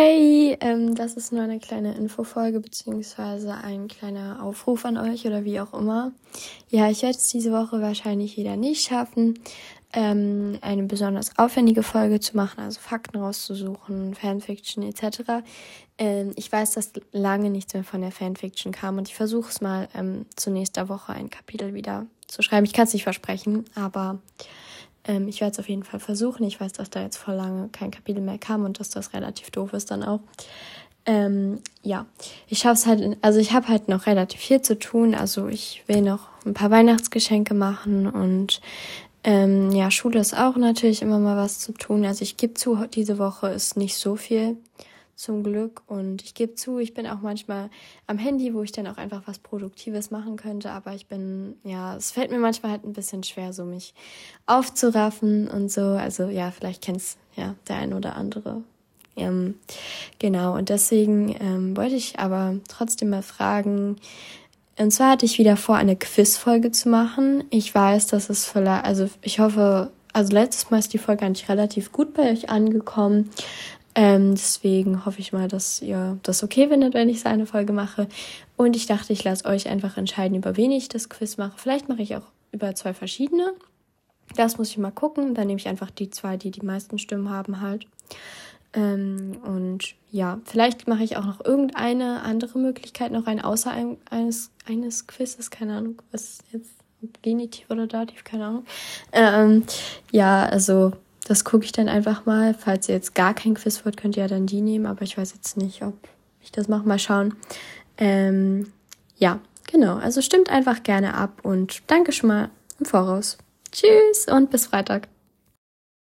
Hey, ähm, das ist nur eine kleine Infofolge beziehungsweise ein kleiner Aufruf an euch oder wie auch immer. Ja, ich werde es diese Woche wahrscheinlich wieder nicht schaffen, ähm, eine besonders aufwendige Folge zu machen, also Fakten rauszusuchen, Fanfiction etc. Ähm, ich weiß, dass lange nichts mehr von der Fanfiction kam und ich versuche es mal ähm, zu nächster Woche ein Kapitel wieder zu schreiben. Ich kann es nicht versprechen, aber ähm, ich werde es auf jeden Fall versuchen. Ich weiß, dass da jetzt vor lange kein Kapitel mehr kam und dass das relativ doof ist dann auch. Ähm, ja, ich schaffe es halt, also ich habe halt noch relativ viel zu tun. Also ich will noch ein paar Weihnachtsgeschenke machen und ähm, ja, Schule ist auch natürlich immer mal was zu tun. Also ich gebe zu, diese Woche ist nicht so viel zum Glück. Und ich gebe zu, ich bin auch manchmal am Handy, wo ich dann auch einfach was Produktives machen könnte. Aber ich bin, ja, es fällt mir manchmal halt ein bisschen schwer, so mich aufzuraffen und so. Also ja, vielleicht kennt's ja der ein oder andere. Ähm, genau, und deswegen ähm, wollte ich aber trotzdem mal fragen, und zwar hatte ich wieder vor, eine Quizfolge zu machen. Ich weiß, dass es vielleicht, also ich hoffe, also letztes Mal ist die Folge eigentlich relativ gut bei euch angekommen. Ähm, deswegen hoffe ich mal, dass ihr das okay findet, wenn ich so eine Folge mache. Und ich dachte, ich lasse euch einfach entscheiden, über wen ich das Quiz mache. Vielleicht mache ich auch über zwei verschiedene. Das muss ich mal gucken. Dann nehme ich einfach die zwei, die die meisten Stimmen haben halt. Ähm, und ja, vielleicht mache ich auch noch irgendeine andere Möglichkeit, noch ein außer ein, eines, eines Quizzes, keine Ahnung, was jetzt Genitiv oder Dativ, keine Ahnung. Ähm, ja, also das gucke ich dann einfach mal. Falls ihr jetzt gar kein Quiz wollt, könnt ihr ja dann die nehmen, aber ich weiß jetzt nicht, ob ich das mache. Mal schauen. Ähm, ja, genau. Also stimmt einfach gerne ab und danke schon mal im Voraus. Tschüss und bis Freitag.